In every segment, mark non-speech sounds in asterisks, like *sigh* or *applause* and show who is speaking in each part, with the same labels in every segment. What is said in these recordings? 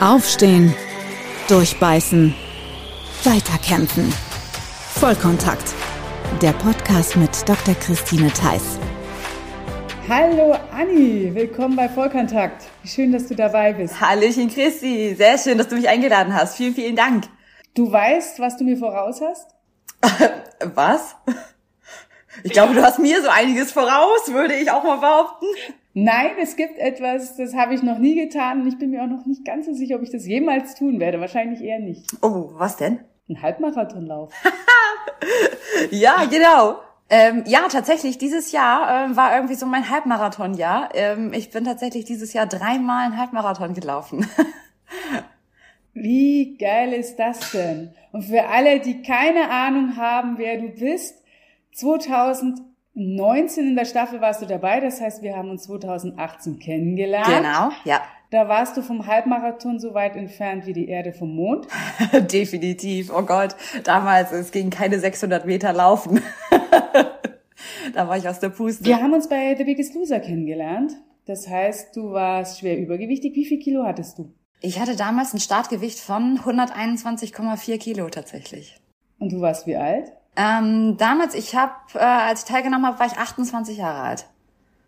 Speaker 1: Aufstehen, durchbeißen, weiterkämpfen. Vollkontakt. Der Podcast mit Dr. Christine Theiss.
Speaker 2: Hallo Anni, willkommen bei Vollkontakt. Wie schön, dass du dabei bist.
Speaker 3: Hallöchen Christi, sehr schön, dass du mich eingeladen hast. Vielen, vielen Dank.
Speaker 2: Du weißt, was du mir voraus hast? *laughs*
Speaker 3: was? Ich glaube, du hast mir so einiges voraus, würde ich auch mal behaupten.
Speaker 2: Nein, es gibt etwas, das habe ich noch nie getan und ich bin mir auch noch nicht ganz so sicher, ob ich das jemals tun werde. Wahrscheinlich eher nicht.
Speaker 3: Oh, was denn?
Speaker 2: Ein Halbmarathonlauf. *laughs*
Speaker 3: ja, genau. Ähm, ja, tatsächlich, dieses Jahr äh, war irgendwie so mein Halbmarathonjahr. Ähm, ich bin tatsächlich dieses Jahr dreimal einen Halbmarathon gelaufen. *laughs*
Speaker 2: Wie geil ist das denn? Und für alle, die keine Ahnung haben, wer du bist, 2000 19 in der Staffel warst du dabei, das heißt, wir haben uns 2018 kennengelernt.
Speaker 3: Genau, ja.
Speaker 2: Da warst du vom Halbmarathon so weit entfernt wie die Erde vom Mond. *laughs*
Speaker 3: Definitiv. Oh Gott, damals, es ging keine 600 Meter laufen. *laughs* da war ich aus der Puste.
Speaker 2: Wir haben uns bei The Biggest Loser kennengelernt. Das heißt, du warst schwer übergewichtig. Wie viel Kilo hattest du?
Speaker 3: Ich hatte damals ein Startgewicht von 121,4 Kilo tatsächlich.
Speaker 2: Und du warst wie alt?
Speaker 3: Ähm, damals, ich habe, äh, als ich teilgenommen habe, war ich 28 Jahre alt.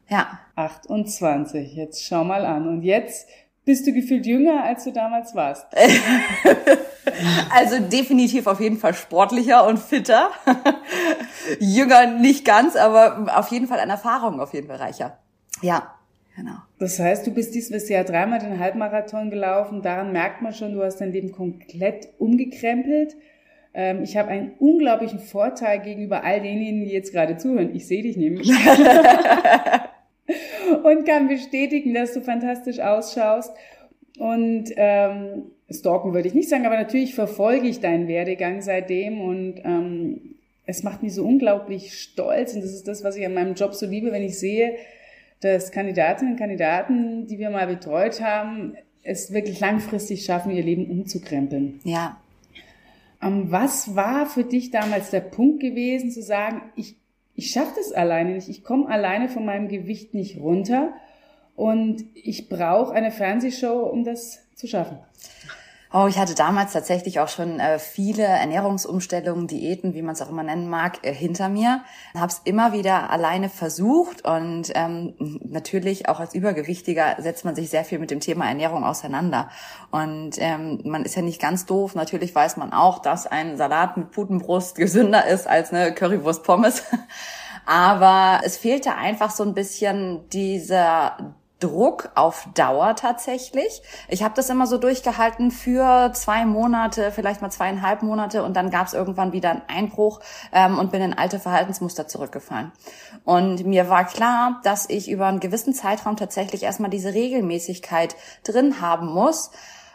Speaker 3: Ja.
Speaker 2: 28, jetzt schau mal an. Und jetzt bist du gefühlt jünger, als du damals warst. *laughs*
Speaker 3: also definitiv auf jeden Fall sportlicher und fitter. *laughs* jünger nicht ganz, aber auf jeden Fall an Erfahrung auf jeden Fall reicher. Ja. Genau.
Speaker 2: Das heißt, du bist dieses Jahr dreimal den Halbmarathon gelaufen. Daran merkt man schon, du hast dein Leben komplett umgekrempelt. Ähm, ich habe einen unglaublichen Vorteil gegenüber all denjenigen, die jetzt gerade zuhören. Ich sehe dich nämlich. *laughs* und kann bestätigen, dass du fantastisch ausschaust. Und ähm, stalken würde ich nicht sagen, aber natürlich verfolge ich deinen Werdegang seitdem und ähm, es macht mich so unglaublich stolz und das ist das, was ich an meinem Job so liebe, wenn ich sehe, dass Kandidatinnen und Kandidaten, die wir mal betreut haben, es wirklich langfristig schaffen, ihr Leben umzukrempeln.
Speaker 3: Ja,
Speaker 2: was war für dich damals der Punkt gewesen, zu sagen, ich, ich schaffe das alleine nicht, ich komme alleine von meinem Gewicht nicht runter und ich brauche eine Fernsehshow, um das zu schaffen?
Speaker 3: Oh, ich hatte damals tatsächlich auch schon äh, viele Ernährungsumstellungen, Diäten, wie man es auch immer nennen mag, äh, hinter mir. Habe es immer wieder alleine versucht und ähm, natürlich auch als Übergewichtiger setzt man sich sehr viel mit dem Thema Ernährung auseinander. Und ähm, man ist ja nicht ganz doof. Natürlich weiß man auch, dass ein Salat mit Putenbrust gesünder ist als eine Currywurst Pommes. *laughs* Aber es fehlte einfach so ein bisschen dieser Druck auf Dauer tatsächlich. Ich habe das immer so durchgehalten für zwei Monate, vielleicht mal zweieinhalb Monate und dann gab es irgendwann wieder einen Einbruch ähm, und bin in alte Verhaltensmuster zurückgefallen. Und mir war klar, dass ich über einen gewissen Zeitraum tatsächlich erstmal diese Regelmäßigkeit drin haben muss,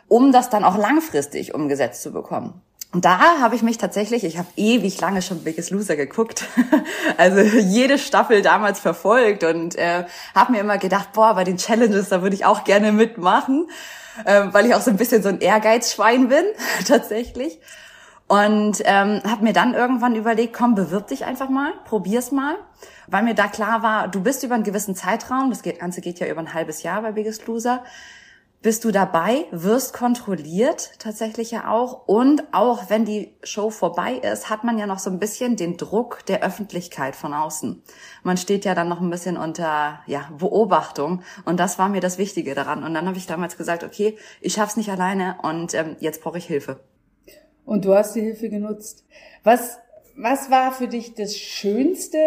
Speaker 3: um das dann auch langfristig umgesetzt zu bekommen. Und da habe ich mich tatsächlich, ich habe ewig lange schon Biggest Loser geguckt, *laughs* also jede Staffel damals verfolgt und äh, habe mir immer gedacht, boah, bei den Challenges, da würde ich auch gerne mitmachen, äh, weil ich auch so ein bisschen so ein Ehrgeizschwein bin, *laughs* tatsächlich. Und ähm, habe mir dann irgendwann überlegt, komm, bewirb dich einfach mal, probier's mal, weil mir da klar war, du bist über einen gewissen Zeitraum, das Ganze geht ja über ein halbes Jahr bei Biggest Loser, bist du dabei, wirst kontrolliert tatsächlich ja auch. Und auch wenn die Show vorbei ist, hat man ja noch so ein bisschen den Druck der Öffentlichkeit von außen. Man steht ja dann noch ein bisschen unter ja, Beobachtung. Und das war mir das Wichtige daran. Und dann habe ich damals gesagt, okay, ich schaff's nicht alleine und ähm, jetzt brauche ich Hilfe.
Speaker 2: Und du hast die Hilfe genutzt. Was, was war für dich das Schönste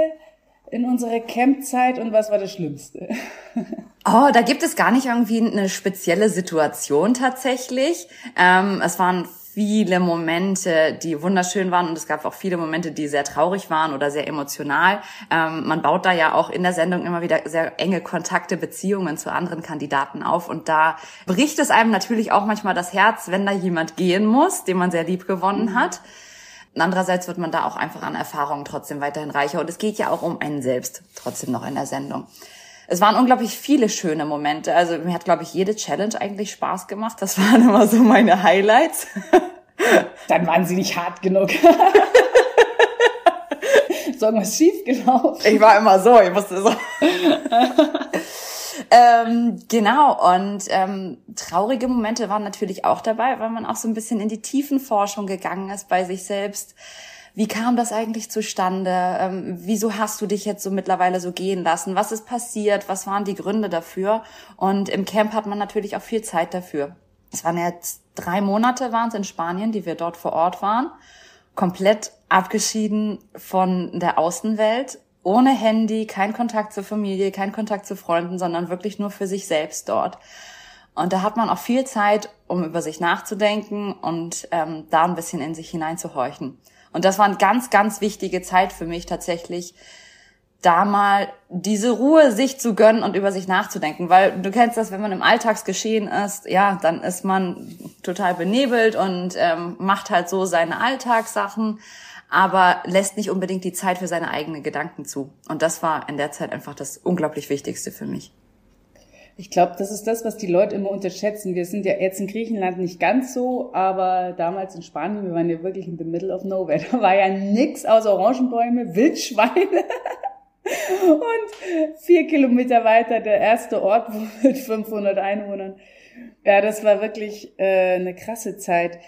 Speaker 2: in unserer Campzeit und was war das Schlimmste? *laughs*
Speaker 3: Oh, da gibt es gar nicht irgendwie eine spezielle Situation tatsächlich. Ähm, es waren viele Momente, die wunderschön waren und es gab auch viele Momente, die sehr traurig waren oder sehr emotional. Ähm, man baut da ja auch in der Sendung immer wieder sehr enge Kontakte, Beziehungen zu anderen Kandidaten auf und da bricht es einem natürlich auch manchmal das Herz, wenn da jemand gehen muss, den man sehr lieb gewonnen hat. Andererseits wird man da auch einfach an Erfahrungen trotzdem weiterhin reicher und es geht ja auch um einen selbst trotzdem noch in der Sendung es waren unglaublich viele schöne Momente. Also mir hat, glaube ich, jede Challenge eigentlich Spaß gemacht. Das waren immer so meine Highlights. *laughs*
Speaker 2: Dann waren sie nicht hart genug. ist irgendwas schief gelaufen.
Speaker 3: Ich war immer so, ich musste so. *laughs* ähm, genau, und ähm, traurige Momente waren natürlich auch dabei, weil man auch so ein bisschen in die Tiefenforschung gegangen ist bei sich selbst. Wie kam das eigentlich zustande? Ähm, wieso hast du dich jetzt so mittlerweile so gehen lassen? Was ist passiert? Was waren die Gründe dafür? Und im Camp hat man natürlich auch viel Zeit dafür. Es waren jetzt drei Monate waren es in Spanien, die wir dort vor Ort waren. Komplett abgeschieden von der Außenwelt ohne Handy, kein Kontakt zur Familie, kein Kontakt zu Freunden, sondern wirklich nur für sich selbst dort. Und da hat man auch viel Zeit, um über sich nachzudenken und ähm, da ein bisschen in sich hineinzuhorchen. Und das war eine ganz, ganz wichtige Zeit für mich tatsächlich, da mal diese Ruhe sich zu gönnen und über sich nachzudenken, weil du kennst das, wenn man im Alltagsgeschehen ist, ja, dann ist man total benebelt und ähm, macht halt so seine Alltagssachen aber lässt nicht unbedingt die Zeit für seine eigenen Gedanken zu. Und das war in der Zeit einfach das unglaublich Wichtigste für mich.
Speaker 2: Ich glaube, das ist das, was die Leute immer unterschätzen. Wir sind ja jetzt in Griechenland nicht ganz so, aber damals in Spanien, wir waren ja wirklich in the middle of nowhere. *laughs* Da war ja nix außer Orangenbäume, Wildschweine. *laughs* Und vier Kilometer weiter der erste Ort *laughs* mit 500 Einwohnern. Ja, das war wirklich äh, eine krasse Zeit.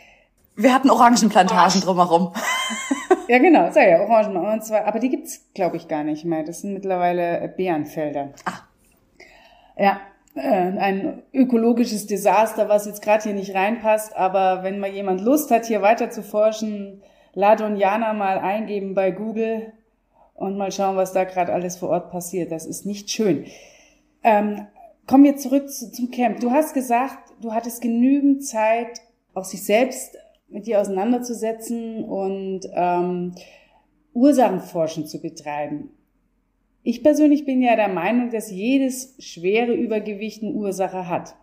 Speaker 3: Wir hatten Orangenplantagen drumherum.
Speaker 2: Ja, genau, sag ja, Orangen. Und zwar, aber die gibt's, glaube ich, gar nicht mehr. Das sind mittlerweile Beerenfelder.
Speaker 3: Ah.
Speaker 2: Ja, äh, ein ökologisches Desaster, was jetzt gerade hier nicht reinpasst. Aber wenn mal jemand Lust hat, hier weiter zu forschen, Ladoniana mal eingeben bei Google und mal schauen, was da gerade alles vor Ort passiert. Das ist nicht schön. Ähm, kommen wir zurück zu, zum Camp. Du hast gesagt, du hattest genügend Zeit, auch sich selbst mit dir auseinanderzusetzen und ähm, Ursachenforschen zu betreiben. Ich persönlich bin ja der Meinung, dass jedes schwere Übergewicht eine Ursache hat.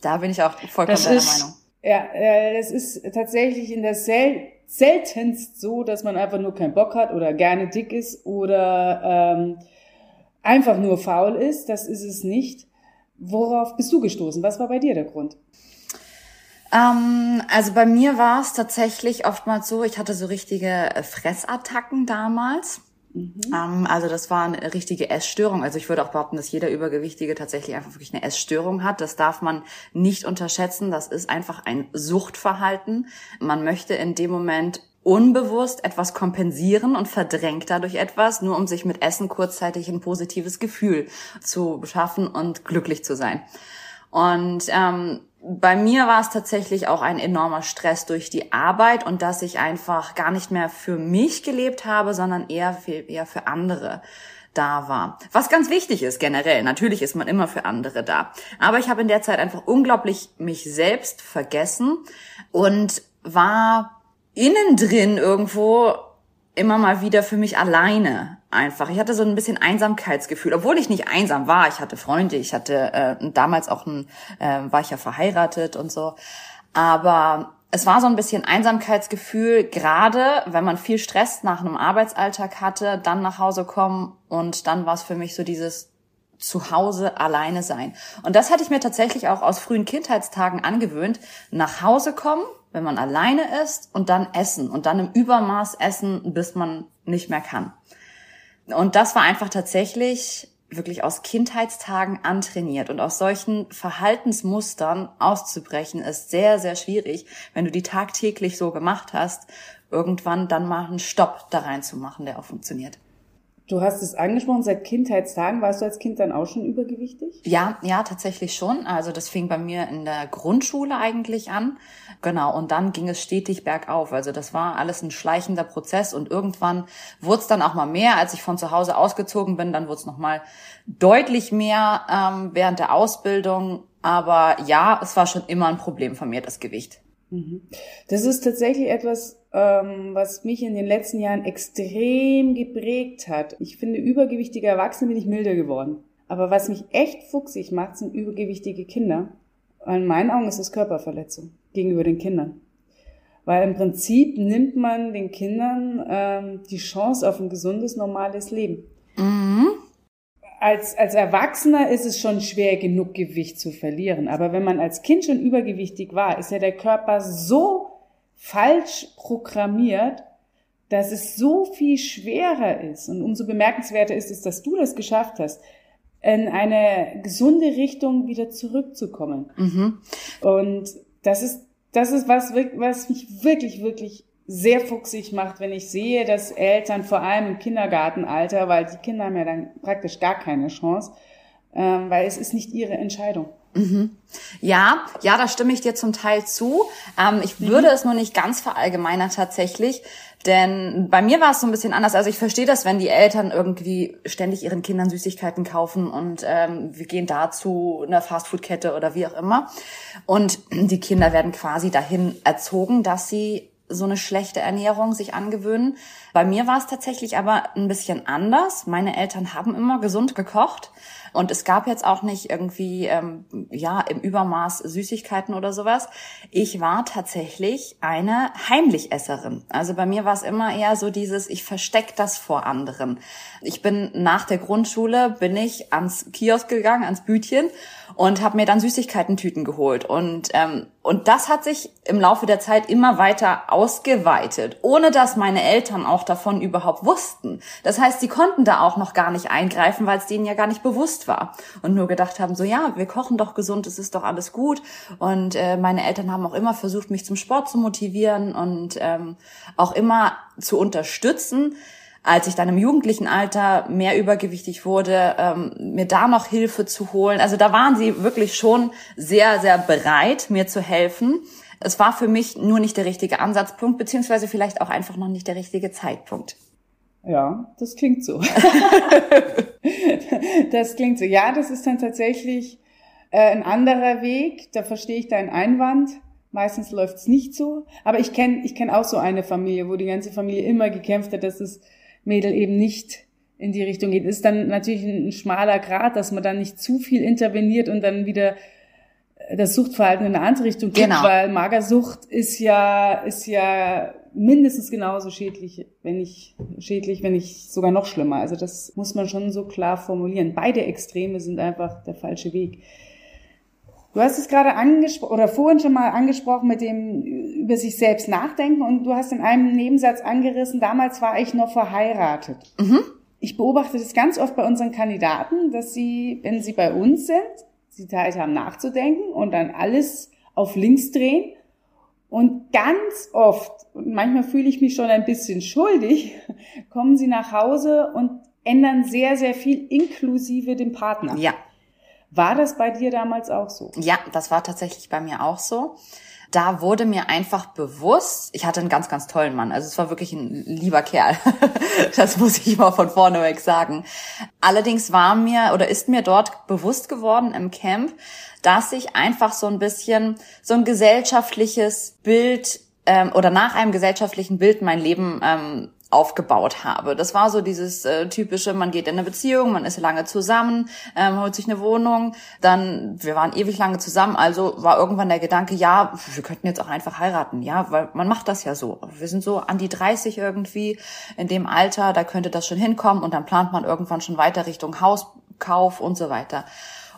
Speaker 3: Da bin ich auch vollkommen deiner Meinung.
Speaker 2: Ja, äh, es ist tatsächlich in der Sel seltenst so, dass man einfach nur keinen Bock hat oder gerne dick ist oder ähm, einfach nur faul ist. Das ist es nicht. Worauf bist du gestoßen? Was war bei dir der Grund?
Speaker 3: Ähm, also bei mir war es tatsächlich oftmals so, ich hatte so richtige äh, Fressattacken damals. Mhm. Ähm, also das war eine richtige Essstörung. Also ich würde auch behaupten, dass jeder Übergewichtige tatsächlich einfach wirklich eine Essstörung hat. Das darf man nicht unterschätzen. Das ist einfach ein Suchtverhalten. Man möchte in dem Moment unbewusst etwas kompensieren und verdrängt dadurch etwas, nur um sich mit Essen kurzzeitig ein positives Gefühl zu schaffen und glücklich zu sein. Und ähm, bei mir war es tatsächlich auch ein enormer Stress durch die Arbeit und dass ich einfach gar nicht mehr für mich gelebt habe, sondern eher für, eher für andere da war. Was ganz wichtig ist generell. Natürlich ist man immer für andere da. Aber ich habe in der Zeit einfach unglaublich mich selbst vergessen und war innen drin irgendwo immer mal wieder für mich alleine einfach. Ich hatte so ein bisschen Einsamkeitsgefühl, obwohl ich nicht einsam war. Ich hatte Freunde, ich hatte äh, damals auch ein, äh, war ich ja verheiratet und so. Aber es war so ein bisschen Einsamkeitsgefühl, gerade wenn man viel Stress nach einem Arbeitsalltag hatte, dann nach Hause kommen und dann war es für mich so dieses Zuhause alleine sein. Und das hatte ich mir tatsächlich auch aus frühen Kindheitstagen angewöhnt. Nach Hause kommen, wenn man alleine ist und dann essen und dann im Übermaß essen, bis man nicht mehr kann. Und das war einfach tatsächlich wirklich aus Kindheitstagen antrainiert. Und aus solchen Verhaltensmustern auszubrechen, ist sehr, sehr schwierig, wenn du die tagtäglich so gemacht hast, irgendwann dann mal einen Stopp da reinzumachen, der auch funktioniert.
Speaker 2: Du hast es angesprochen, seit Kindheitstagen. Warst du als Kind dann auch schon übergewichtig?
Speaker 3: Ja, ja, tatsächlich schon. Also das fing bei mir in der Grundschule eigentlich an. Genau. Und dann ging es stetig bergauf. Also das war alles ein schleichender Prozess. Und irgendwann wurde es dann auch mal mehr. Als ich von zu Hause ausgezogen bin, dann wurde es nochmal deutlich mehr ähm, während der Ausbildung. Aber ja, es war schon immer ein Problem von mir, das Gewicht.
Speaker 2: Mhm. Das ist tatsächlich etwas, was mich in den letzten Jahren extrem geprägt hat. Ich finde, übergewichtige Erwachsene bin ich milder geworden. Aber was mich echt fuchsig macht, sind übergewichtige Kinder. In meinen Augen ist es Körperverletzung gegenüber den Kindern. Weil im Prinzip nimmt man den Kindern ähm, die Chance auf ein gesundes, normales Leben.
Speaker 3: Mhm
Speaker 2: als, als Erwachsener ist es schon schwer genug, Gewicht zu verlieren. Aber wenn man als Kind schon übergewichtig war, ist ja der Körper so falsch programmiert, dass es so viel schwerer ist. Und umso bemerkenswerter ist es, dass du das geschafft hast. in eine gesunde Richtung wieder zurückzukommen. Mhm. Und das ist, das ist was, was mich wirklich, wirklich sehr fuchsig macht, wenn ich sehe, dass Eltern vor allem im Kindergartenalter, weil die Kinder haben ja dann praktisch gar keine Chance, ähm, weil es ist nicht ihre Entscheidung.
Speaker 3: Mhm. Ja, ja, da stimme ich dir zum Teil zu. Ähm, ich mhm. würde es nur nicht ganz verallgemeinern tatsächlich, denn bei mir war es so ein bisschen anders. Also ich verstehe das, wenn die Eltern irgendwie ständig ihren Kindern Süßigkeiten kaufen und ähm, wir gehen dazu einer Fastfood-Kette oder wie auch immer. Und die Kinder werden quasi dahin erzogen, dass sie so eine schlechte Ernährung sich angewöhnen. Bei mir war es tatsächlich aber ein bisschen anders. Meine Eltern haben immer gesund gekocht. Und es gab jetzt auch nicht irgendwie, ähm, ja, im Übermaß Süßigkeiten oder sowas. Ich war tatsächlich eine Heimlichesserin. Also bei mir war es immer eher so dieses, ich versteck das vor anderen. Ich bin nach der Grundschule, bin ich ans Kiosk gegangen, ans Bütchen und habe mir dann Süßigkeiten-Tüten geholt. Und, ähm, und das hat sich im Laufe der Zeit immer weiter ausgeweitet, ohne dass meine Eltern auch davon überhaupt wussten. Das heißt, sie konnten da auch noch gar nicht eingreifen, weil es denen ja gar nicht bewusst war. Und nur gedacht haben, so ja, wir kochen doch gesund, es ist doch alles gut. Und äh, meine Eltern haben auch immer versucht, mich zum Sport zu motivieren und ähm, auch immer zu unterstützen als ich dann im jugendlichen Alter mehr übergewichtig wurde, ähm, mir da noch Hilfe zu holen. Also da waren sie wirklich schon sehr, sehr bereit, mir zu helfen. Es war für mich nur nicht der richtige Ansatzpunkt, beziehungsweise vielleicht auch einfach noch nicht der richtige Zeitpunkt.
Speaker 2: Ja, das klingt so. *laughs* das klingt so. Ja, das ist dann tatsächlich äh, ein anderer Weg. Da verstehe ich deinen Einwand. Meistens läuft es nicht so. Aber ich kenne ich kenn auch so eine Familie, wo die ganze Familie immer gekämpft hat, dass es Mädel eben nicht in die Richtung geht. Ist dann natürlich ein schmaler Grad, dass man dann nicht zu viel interveniert und dann wieder das Suchtverhalten in eine andere Richtung geht, genau. weil Magersucht ist ja, ist ja mindestens genauso schädlich, wenn nicht schädlich, wenn nicht sogar noch schlimmer. Also das muss man schon so klar formulieren. Beide Extreme sind einfach der falsche Weg. Du hast es gerade angesprochen oder vorhin schon mal angesprochen mit dem über sich selbst nachdenken und du hast in einem Nebensatz angerissen, damals war ich noch verheiratet. Mhm. Ich beobachte das ganz oft bei unseren Kandidaten, dass sie, wenn sie bei uns sind, sie Zeit haben nachzudenken und dann alles auf links drehen und ganz oft, und manchmal fühle ich mich schon ein bisschen schuldig, *laughs* kommen sie nach Hause und ändern sehr, sehr viel inklusive dem Partner.
Speaker 3: Ja.
Speaker 2: War das bei dir damals auch so?
Speaker 3: Ja, das war tatsächlich bei mir auch so. Da wurde mir einfach bewusst, ich hatte einen ganz, ganz tollen Mann. Also es war wirklich ein lieber Kerl. *laughs* das muss ich mal von vorne weg sagen. Allerdings war mir oder ist mir dort bewusst geworden im Camp, dass ich einfach so ein bisschen so ein gesellschaftliches Bild ähm, oder nach einem gesellschaftlichen Bild mein Leben ähm, aufgebaut habe. Das war so dieses äh, typische, man geht in eine Beziehung, man ist lange zusammen, ähm, holt sich eine Wohnung, dann, wir waren ewig lange zusammen, also war irgendwann der Gedanke, ja, wir könnten jetzt auch einfach heiraten, ja, weil man macht das ja so. Wir sind so an die 30 irgendwie, in dem Alter, da könnte das schon hinkommen und dann plant man irgendwann schon weiter Richtung Hauskauf und so weiter.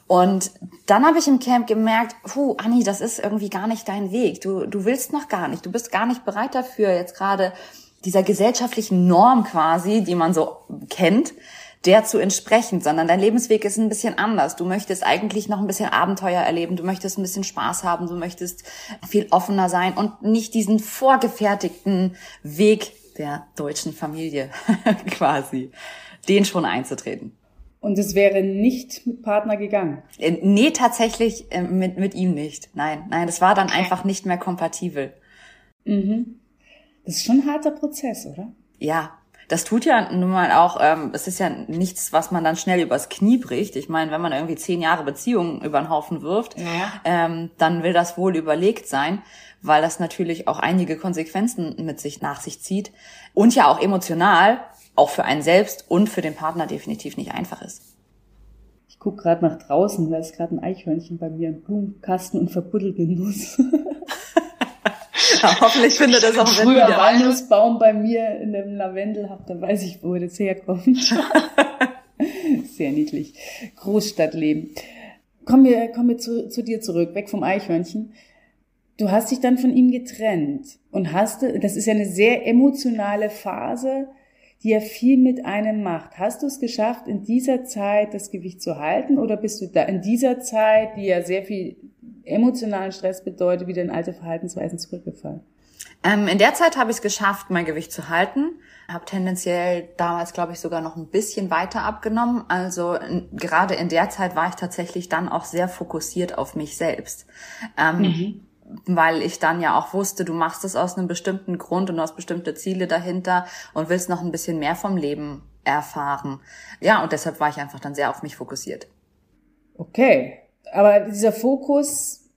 Speaker 3: Und dann habe ich im Camp gemerkt, puh, Anni, das ist irgendwie gar nicht dein Weg. Du, du willst noch gar nicht, du bist gar nicht bereit dafür, jetzt gerade dieser gesellschaftlichen Norm quasi, die man so kennt, der zu entsprechen, sondern dein Lebensweg ist ein bisschen anders. Du möchtest eigentlich noch ein bisschen Abenteuer erleben, du möchtest ein bisschen Spaß haben, du möchtest viel offener sein und nicht diesen vorgefertigten Weg der deutschen Familie *laughs* quasi, den schon einzutreten.
Speaker 2: Und es wäre nicht mit Partner gegangen?
Speaker 3: Äh, nee, tatsächlich äh, mit, mit ihm nicht. Nein, nein, das war dann einfach nicht mehr kompatibel.
Speaker 2: Mhm. Das ist schon ein harter Prozess, oder?
Speaker 3: Ja, das tut ja nun mal auch, ähm, es ist ja nichts, was man dann schnell übers Knie bricht. Ich meine, wenn man irgendwie zehn Jahre Beziehungen über den Haufen wirft, ja. ähm, dann will das wohl überlegt sein, weil das natürlich auch einige Konsequenzen mit sich nach sich zieht und ja auch emotional, auch für einen selbst und für den Partner definitiv nicht einfach ist.
Speaker 2: Ich guck gerade nach draußen, da ist gerade ein Eichhörnchen bei mir im Blumenkasten und verbuddelt den Nuss. *laughs*
Speaker 3: Ja, hoffentlich findet das auch
Speaker 2: Wenn Früher Walnussbaum bei mir in dem Lavendel habt, dann weiß ich, wo das herkommt. *laughs* Sehr niedlich. Großstadtleben. Kommen wir, kommen wir zu, zu dir zurück, weg vom Eichhörnchen. Du hast dich dann von ihm getrennt und hast, das ist ja eine sehr emotionale Phase, die ja viel mit einem macht. Hast du es geschafft, in dieser Zeit das Gewicht zu halten oder bist du da in dieser Zeit, die ja sehr viel emotionalen Stress bedeutet, wieder in alte Verhaltensweisen zurückgefallen?
Speaker 3: Ähm, in der Zeit habe ich es geschafft, mein Gewicht zu halten. Habe tendenziell damals, glaube ich, sogar noch ein bisschen weiter abgenommen. Also in, gerade in der Zeit war ich tatsächlich dann auch sehr fokussiert auf mich selbst. Ähm, mhm. Weil ich dann ja auch wusste, du machst es aus einem bestimmten Grund und du hast bestimmte Ziele dahinter und willst noch ein bisschen mehr vom Leben erfahren. Ja, und deshalb war ich einfach dann sehr auf mich fokussiert.
Speaker 2: Okay, aber dieser Fokus,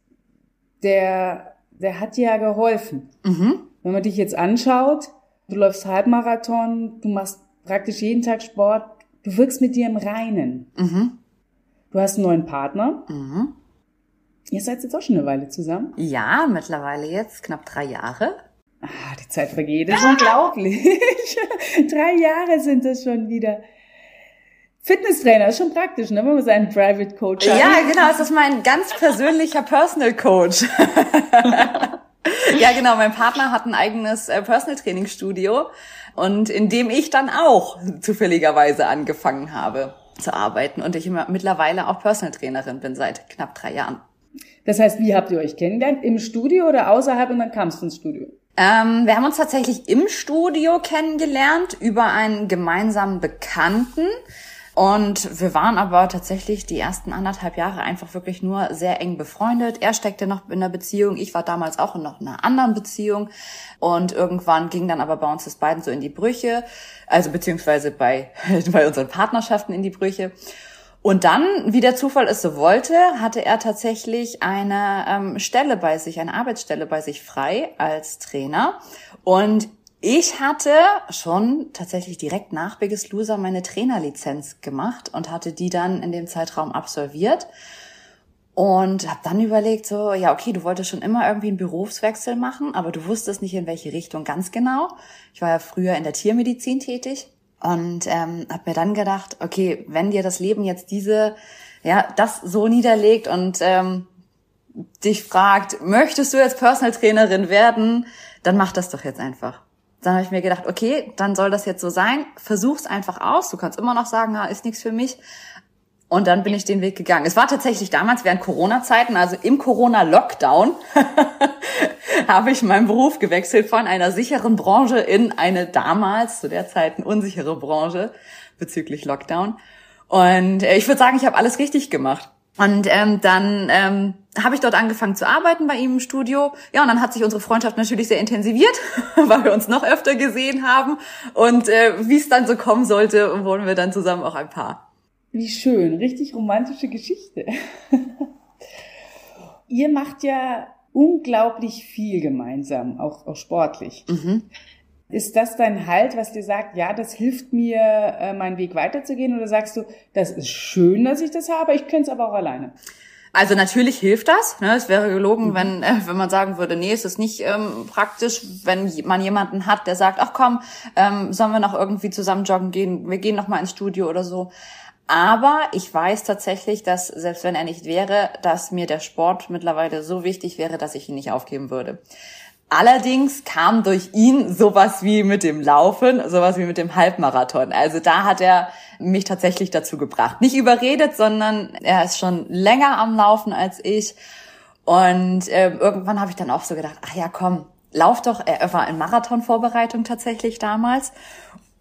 Speaker 2: der, der hat dir ja geholfen. Mhm. Wenn man dich jetzt anschaut, du läufst Halbmarathon, du machst praktisch jeden Tag Sport, du wirkst mit dir im Reinen. Mhm. Du hast einen neuen Partner. Mhm. Ihr seid jetzt auch schon eine Weile zusammen?
Speaker 3: Ja, mittlerweile jetzt knapp drei Jahre.
Speaker 2: Ah, die Zeit vergeht. Das ist unglaublich. *laughs* drei Jahre sind das schon wieder. Fitnesstrainer ist schon praktisch, ne, wenn man seinen Private Coach
Speaker 3: hat. Ja, genau, es ist mein ganz persönlicher Personal Coach. *laughs* ja, genau, mein Partner hat ein eigenes äh, Personal Training Studio und in dem ich dann auch zufälligerweise angefangen habe zu arbeiten und ich immer, mittlerweile auch Personal Trainerin bin seit knapp drei Jahren.
Speaker 2: Das heißt, wie habt ihr euch kennengelernt? Im Studio oder außerhalb und dann kamst du ins Studio?
Speaker 3: Ähm, wir haben uns tatsächlich im Studio kennengelernt über einen gemeinsamen Bekannten. Und wir waren aber tatsächlich die ersten anderthalb Jahre einfach wirklich nur sehr eng befreundet. Er steckte noch in einer Beziehung, ich war damals auch in noch einer anderen Beziehung. Und irgendwann ging dann aber bei uns das beiden so in die Brüche, also beziehungsweise bei, *laughs* bei unseren Partnerschaften in die Brüche. Und dann, wie der Zufall es so wollte, hatte er tatsächlich eine ähm, Stelle bei sich, eine Arbeitsstelle bei sich frei als Trainer. Und ich hatte schon tatsächlich direkt nach Biggest Loser meine Trainerlizenz gemacht und hatte die dann in dem Zeitraum absolviert und habe dann überlegt so, ja, okay, du wolltest schon immer irgendwie einen Berufswechsel machen, aber du wusstest nicht in welche Richtung ganz genau. Ich war ja früher in der Tiermedizin tätig und ähm, habe mir dann gedacht, okay, wenn dir das Leben jetzt diese, ja, das so niederlegt und ähm, dich fragt, möchtest du jetzt Personal Trainerin werden, dann mach das doch jetzt einfach. Dann habe ich mir gedacht, okay, dann soll das jetzt so sein. Versuch's einfach aus. Du kannst immer noch sagen, na, ist nichts für mich. Und dann bin ich den Weg gegangen. Es war tatsächlich damals während Corona-Zeiten, also im Corona-Lockdown, *laughs* habe ich meinen Beruf gewechselt von einer sicheren Branche in eine damals zu der Zeit eine unsichere Branche bezüglich Lockdown. Und äh, ich würde sagen, ich habe alles richtig gemacht. Und ähm, dann ähm, habe ich dort angefangen zu arbeiten bei ihm im Studio. Ja, und dann hat sich unsere Freundschaft natürlich sehr intensiviert, *laughs* weil wir uns noch öfter gesehen haben. Und äh, wie es dann so kommen sollte, wurden wir dann zusammen auch ein Paar.
Speaker 2: Wie schön, richtig romantische Geschichte. *laughs* Ihr macht ja unglaublich viel gemeinsam, auch, auch sportlich. Mhm. Ist das dein Halt, was dir sagt, ja, das hilft mir, äh, meinen Weg weiterzugehen? Oder sagst du, das ist schön, dass ich das habe, ich könnte es aber auch alleine?
Speaker 3: Also natürlich hilft das. Ne? Es wäre gelogen, mhm. wenn, äh, wenn man sagen würde, nee, es ist nicht ähm, praktisch, wenn man jemanden hat, der sagt, ach komm, ähm, sollen wir noch irgendwie zusammen joggen gehen, wir gehen noch mal ins Studio oder so. Aber ich weiß tatsächlich, dass selbst wenn er nicht wäre, dass mir der Sport mittlerweile so wichtig wäre, dass ich ihn nicht aufgeben würde. Allerdings kam durch ihn sowas wie mit dem Laufen, sowas wie mit dem Halbmarathon. Also da hat er mich tatsächlich dazu gebracht. Nicht überredet, sondern er ist schon länger am Laufen als ich. Und äh, irgendwann habe ich dann auch so gedacht, ach ja, komm, lauf doch. Er war in Marathonvorbereitung tatsächlich damals.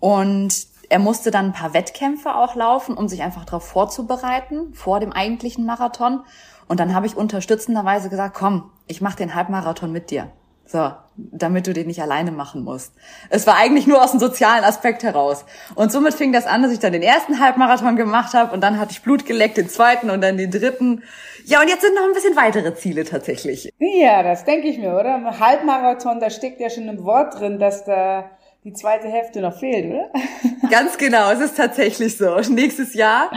Speaker 3: Und er musste dann ein paar Wettkämpfe auch laufen, um sich einfach darauf vorzubereiten, vor dem eigentlichen Marathon. Und dann habe ich unterstützenderweise gesagt, komm, ich mache den Halbmarathon mit dir. So, damit du den nicht alleine machen musst. Es war eigentlich nur aus dem sozialen Aspekt heraus. Und somit fing das an, dass ich dann den ersten Halbmarathon gemacht habe und dann hatte ich Blut geleckt, den zweiten und dann den dritten. Ja, und jetzt sind noch ein bisschen weitere Ziele tatsächlich.
Speaker 2: Ja, das denke ich mir, oder? Im Halbmarathon, da steckt ja schon ein Wort drin, dass da die zweite Hälfte noch fehlt, oder? *laughs*
Speaker 3: Ganz genau, es ist tatsächlich so. Nächstes Jahr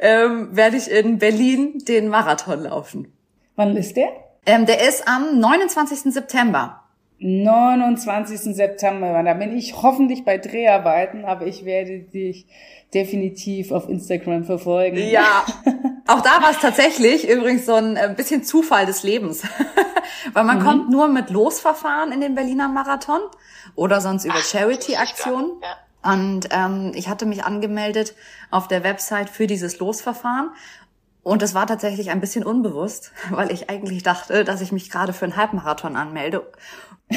Speaker 3: ähm, werde ich in Berlin den Marathon laufen.
Speaker 2: Wann ist der?
Speaker 3: Ähm, der ist am 29. September.
Speaker 2: 29. September. Da bin ich hoffentlich bei Dreharbeiten, aber ich werde dich definitiv auf Instagram verfolgen.
Speaker 3: Ja, *laughs* auch da war es tatsächlich übrigens so ein äh, bisschen Zufall des Lebens. *laughs* Weil man mhm. kommt nur mit Losverfahren in den Berliner Marathon oder sonst über Charity-Aktionen. Ja. Und ähm, ich hatte mich angemeldet auf der Website für dieses Losverfahren. Und es war tatsächlich ein bisschen unbewusst, *laughs* weil ich eigentlich dachte, dass ich mich gerade für einen Halbmarathon anmelde. *laughs*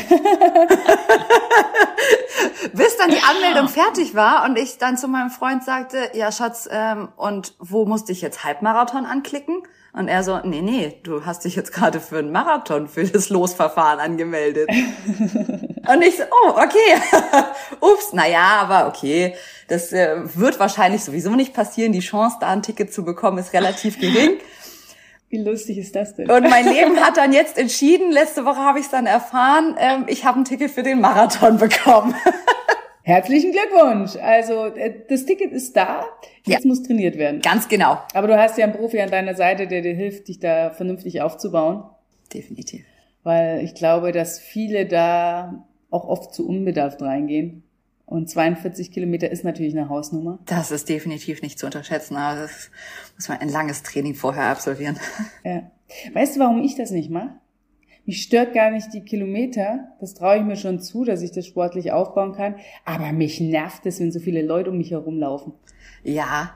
Speaker 3: Bis dann die Anmeldung fertig war und ich dann zu meinem Freund sagte, ja Schatz, ähm, und wo musste ich jetzt Halbmarathon anklicken? Und er so, nee, nee, du hast dich jetzt gerade für einen Marathon, für das Losverfahren angemeldet. *laughs* und ich so, oh, okay. *laughs* Ups, naja, aber okay. Das äh, wird wahrscheinlich sowieso nicht passieren. Die Chance, da ein Ticket zu bekommen, ist relativ gering. *laughs*
Speaker 2: Wie lustig ist das denn?
Speaker 3: Und mein Leben *laughs* hat dann jetzt entschieden, letzte Woche habe ich es dann erfahren, ähm, ich habe ein Ticket für den Marathon bekommen.
Speaker 2: Herzlichen Glückwunsch. Also äh, das Ticket ist da, jetzt ja. muss trainiert werden.
Speaker 3: Ganz genau.
Speaker 2: Aber du hast ja einen Profi an deiner Seite, der dir hilft, dich da vernünftig aufzubauen.
Speaker 3: Definitiv.
Speaker 2: Weil ich glaube, dass viele da auch oft zu unbedarft reingehen. Und 42 Kilometer ist natürlich eine Hausnummer.
Speaker 3: Das ist definitiv nicht zu unterschätzen, aber das muss man ein langes Training vorher absolvieren. *laughs*
Speaker 2: Ja. Weißt du, warum ich das nicht mache? Mich stört gar nicht die Kilometer. Das traue ich mir schon zu, dass ich das sportlich aufbauen kann. Aber mich nervt es, wenn so viele Leute um mich herumlaufen.
Speaker 3: Ja.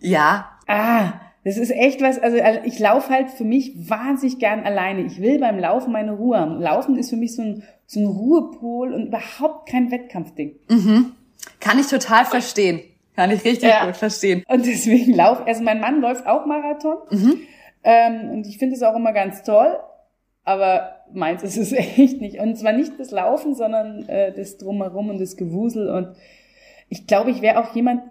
Speaker 3: Ja.
Speaker 2: Ah, das ist echt was, also ich laufe halt für mich wahnsinnig gern alleine. Ich will beim Laufen meine Ruhe haben. Laufen ist für mich so ein, so ein Ruhepol und überhaupt kein Wettkampfding.
Speaker 3: Mhm. Kann ich total verstehen. Kann ich richtig ja. gut verstehen.
Speaker 2: Und deswegen laufe, also mein Mann läuft auch Marathon. Mhm. Ähm, und ich finde es auch immer ganz toll. Aber meins ist es *laughs* echt nicht. Und zwar nicht das Laufen, sondern äh, das Drumherum und das Gewusel. Und ich glaube, ich wäre auch jemand,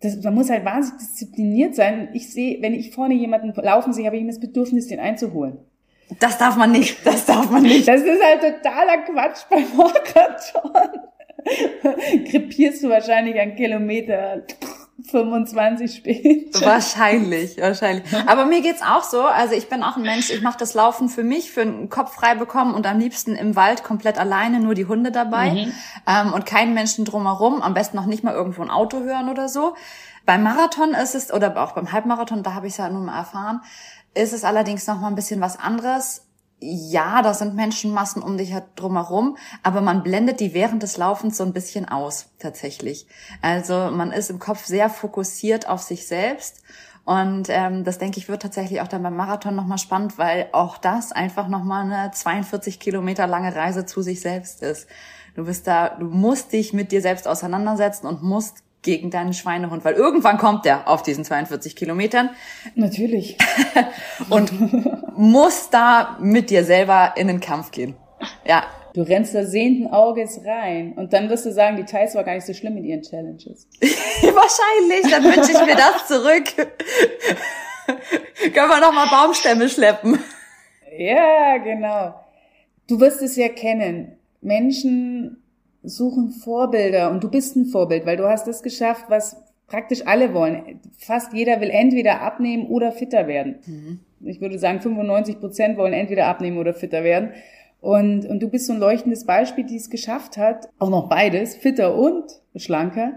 Speaker 2: das, man muss halt wahnsinnig diszipliniert sein. Ich sehe, wenn ich vorne jemanden laufen sehe, habe ich immer das Bedürfnis, den einzuholen.
Speaker 3: Das darf man nicht, das darf man nicht.
Speaker 2: Das ist halt totaler Quatsch beim Marathon. *laughs* Krepierst du wahrscheinlich einen Kilometer 25 später.
Speaker 3: Wahrscheinlich, wahrscheinlich. Aber mir geht's auch so. Also ich bin auch ein Mensch, ich mache das Laufen für mich, für den Kopf frei bekommen und am liebsten im Wald komplett alleine, nur die Hunde dabei mhm. ähm, und keinen Menschen drumherum. Am besten noch nicht mal irgendwo ein Auto hören oder so. Beim Marathon ist es, oder auch beim Halbmarathon, da habe ich es ja nun mal erfahren, ist es allerdings noch mal ein bisschen was anderes ja, da sind Menschenmassen um dich drumherum, aber man blendet die während des Laufens so ein bisschen aus, tatsächlich. Also man ist im Kopf sehr fokussiert auf sich selbst und ähm, das denke ich wird tatsächlich auch dann beim Marathon nochmal spannend, weil auch das einfach nochmal eine 42 Kilometer lange Reise zu sich selbst ist. Du bist da, du musst dich mit dir selbst auseinandersetzen und musst gegen deinen Schweinehund, weil irgendwann kommt der auf diesen 42 Kilometern.
Speaker 2: Natürlich. *laughs*
Speaker 3: und muss da mit dir selber in den Kampf gehen. Ja.
Speaker 2: Du rennst da sehenden Auges rein und dann wirst du sagen, die Thais war gar nicht so schlimm mit ihren Challenges. *laughs*
Speaker 3: Wahrscheinlich, dann wünsche ich mir das zurück. *laughs* Können wir noch mal Baumstämme schleppen.
Speaker 2: Ja, genau. Du wirst es ja kennen. Menschen suchen Vorbilder und du bist ein Vorbild, weil du hast das geschafft, was praktisch alle wollen. Fast jeder will entweder abnehmen oder fitter werden. Mhm. Ich würde sagen, 95 Prozent wollen entweder abnehmen oder fitter werden. Und, und du bist so ein leuchtendes Beispiel, die es geschafft hat, auch noch beides, fitter und schlanker.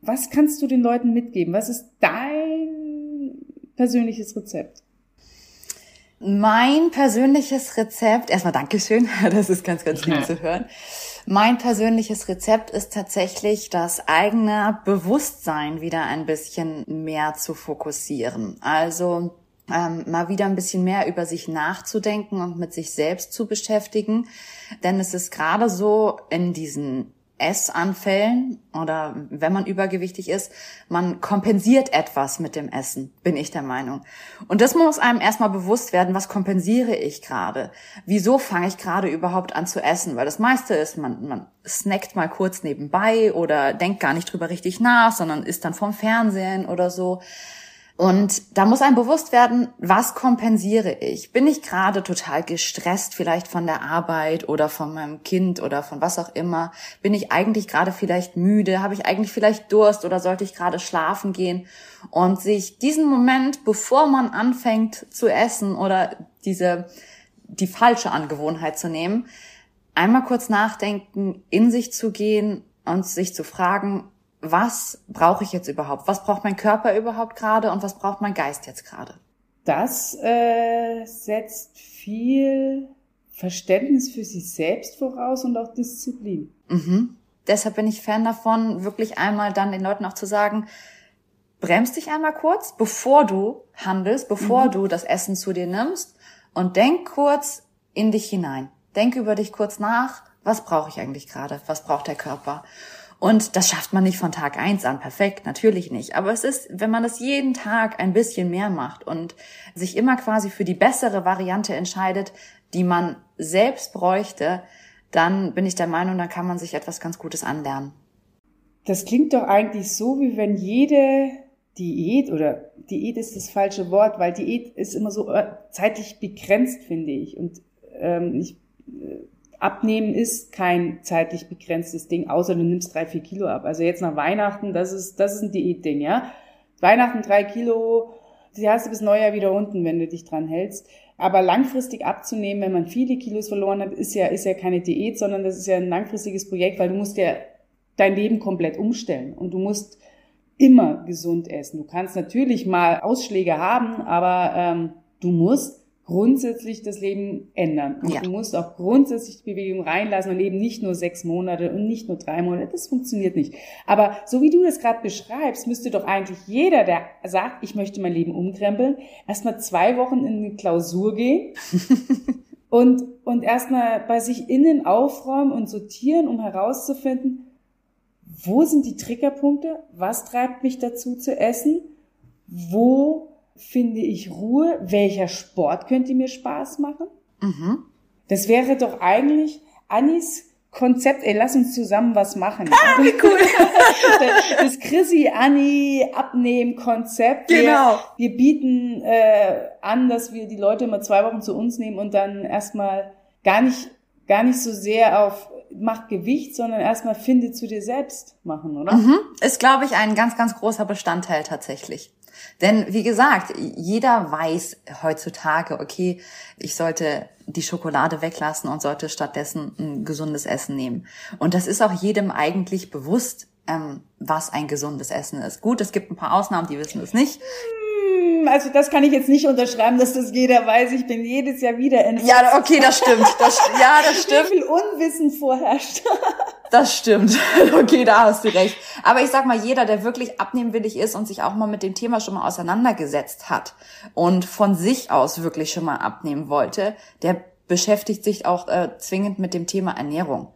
Speaker 2: Was kannst du den Leuten mitgeben? Was ist dein persönliches Rezept?
Speaker 3: Mein persönliches Rezept, erstmal Dankeschön, *laughs* das ist ganz, ganz lieb zu hören. Mein persönliches Rezept ist tatsächlich, das eigene Bewusstsein wieder ein bisschen mehr zu fokussieren. Also ähm, mal wieder ein bisschen mehr über sich nachzudenken und mit sich selbst zu beschäftigen. Denn es ist gerade so in diesen Essanfällen oder wenn man übergewichtig ist, man kompensiert etwas mit dem Essen, bin ich der Meinung. Und das muss einem erstmal bewusst werden, was kompensiere ich gerade? Wieso fange ich gerade überhaupt an zu essen? Weil das meiste ist, man, man snackt mal kurz nebenbei oder denkt gar nicht drüber richtig nach, sondern isst dann vom Fernsehen oder so. Und da muss einem bewusst werden, was kompensiere ich? Bin ich gerade total gestresst vielleicht von der Arbeit oder von meinem Kind oder von was auch immer? Bin ich eigentlich gerade vielleicht müde? Habe ich eigentlich vielleicht Durst oder sollte ich gerade schlafen gehen? Und sich diesen Moment, bevor man anfängt zu essen oder diese, die falsche Angewohnheit zu nehmen, einmal kurz nachdenken, in sich zu gehen und sich zu fragen, was brauche ich jetzt überhaupt? Was braucht mein Körper überhaupt gerade und was braucht mein Geist jetzt gerade?
Speaker 2: Das äh, setzt viel Verständnis für sich selbst voraus und auch Disziplin.
Speaker 3: Mhm. Deshalb bin ich Fan davon, wirklich einmal dann den Leuten auch zu sagen, bremst dich einmal kurz, bevor du handelst, bevor mhm. du das Essen zu dir nimmst und denk kurz in dich hinein. Denk über dich kurz nach, was brauche ich eigentlich gerade? Was braucht der Körper? Und das schafft man nicht von Tag eins an perfekt, natürlich nicht. Aber es ist, wenn man das jeden Tag ein bisschen mehr macht und sich immer quasi für die bessere Variante entscheidet, die man selbst bräuchte, dann bin ich der Meinung, dann kann man sich etwas ganz Gutes anlernen.
Speaker 2: Das klingt doch eigentlich so, wie wenn jede Diät oder Diät ist das falsche Wort, weil Diät ist immer so äh, zeitlich begrenzt, finde ich. Und ähm, ich, äh, Abnehmen ist kein zeitlich begrenztes Ding, außer du nimmst drei, vier Kilo ab. Also jetzt nach Weihnachten, das ist, das ist ein Diätding, ja. Weihnachten drei Kilo, die hast du bis Neujahr wieder unten, wenn du dich dran hältst. Aber langfristig abzunehmen, wenn man viele Kilos verloren hat, ist ja, ist ja keine Diät, sondern das ist ja ein langfristiges Projekt, weil du musst ja dein Leben komplett umstellen und du musst immer gesund essen. Du kannst natürlich mal Ausschläge haben, aber ähm, du musst grundsätzlich das Leben ändern. Und ja. du musst auch grundsätzlich die Bewegung reinlassen und eben nicht nur sechs Monate und nicht nur drei Monate. Das funktioniert nicht. Aber so wie du das gerade beschreibst, müsste doch eigentlich jeder, der sagt, ich möchte mein Leben umkrempeln, erstmal zwei Wochen in eine Klausur gehen *laughs* und, und erstmal bei sich innen aufräumen und sortieren, um herauszufinden, wo sind die Triggerpunkte? Was treibt mich dazu zu essen? Wo finde ich Ruhe? Welcher Sport könnte mir Spaß machen? Mhm. Das wäre doch eigentlich Annis Konzept, ey, lass uns zusammen was machen.
Speaker 3: Ah, wie cool. *laughs*
Speaker 2: das Chrissy Anni Abnehmen Konzept.
Speaker 3: Genau.
Speaker 2: Wir, wir bieten äh, an, dass wir die Leute immer zwei Wochen zu uns nehmen und dann erstmal gar nicht gar nicht so sehr auf macht Gewicht, sondern erstmal finde zu dir selbst machen, oder?
Speaker 3: Mhm. Ist, glaube ich, ein ganz, ganz großer Bestandteil tatsächlich. Denn wie gesagt, jeder weiß heutzutage, okay, ich sollte die Schokolade weglassen und sollte stattdessen ein gesundes Essen nehmen. Und das ist auch jedem eigentlich bewusst, ähm, was ein gesundes Essen ist. Gut, es gibt ein paar Ausnahmen, die wissen es nicht.
Speaker 2: Hm, also das kann ich jetzt nicht unterschreiben, dass das jeder weiß. Ich bin jedes Jahr wieder
Speaker 3: entsetzt. Ja, okay, das stimmt. Das, ja, das stimmt.
Speaker 2: Wie viel Unwissen vorherrscht. *laughs*
Speaker 3: Das stimmt. *laughs* Okay, da hast du recht. Aber ich sag mal, jeder, der wirklich abnehmwillig ist und sich auch mal mit dem Thema schon mal auseinandergesetzt hat und von sich aus wirklich schon mal abnehmen wollte, der beschäftigt sich auch äh, zwingend mit dem Thema Ernährung.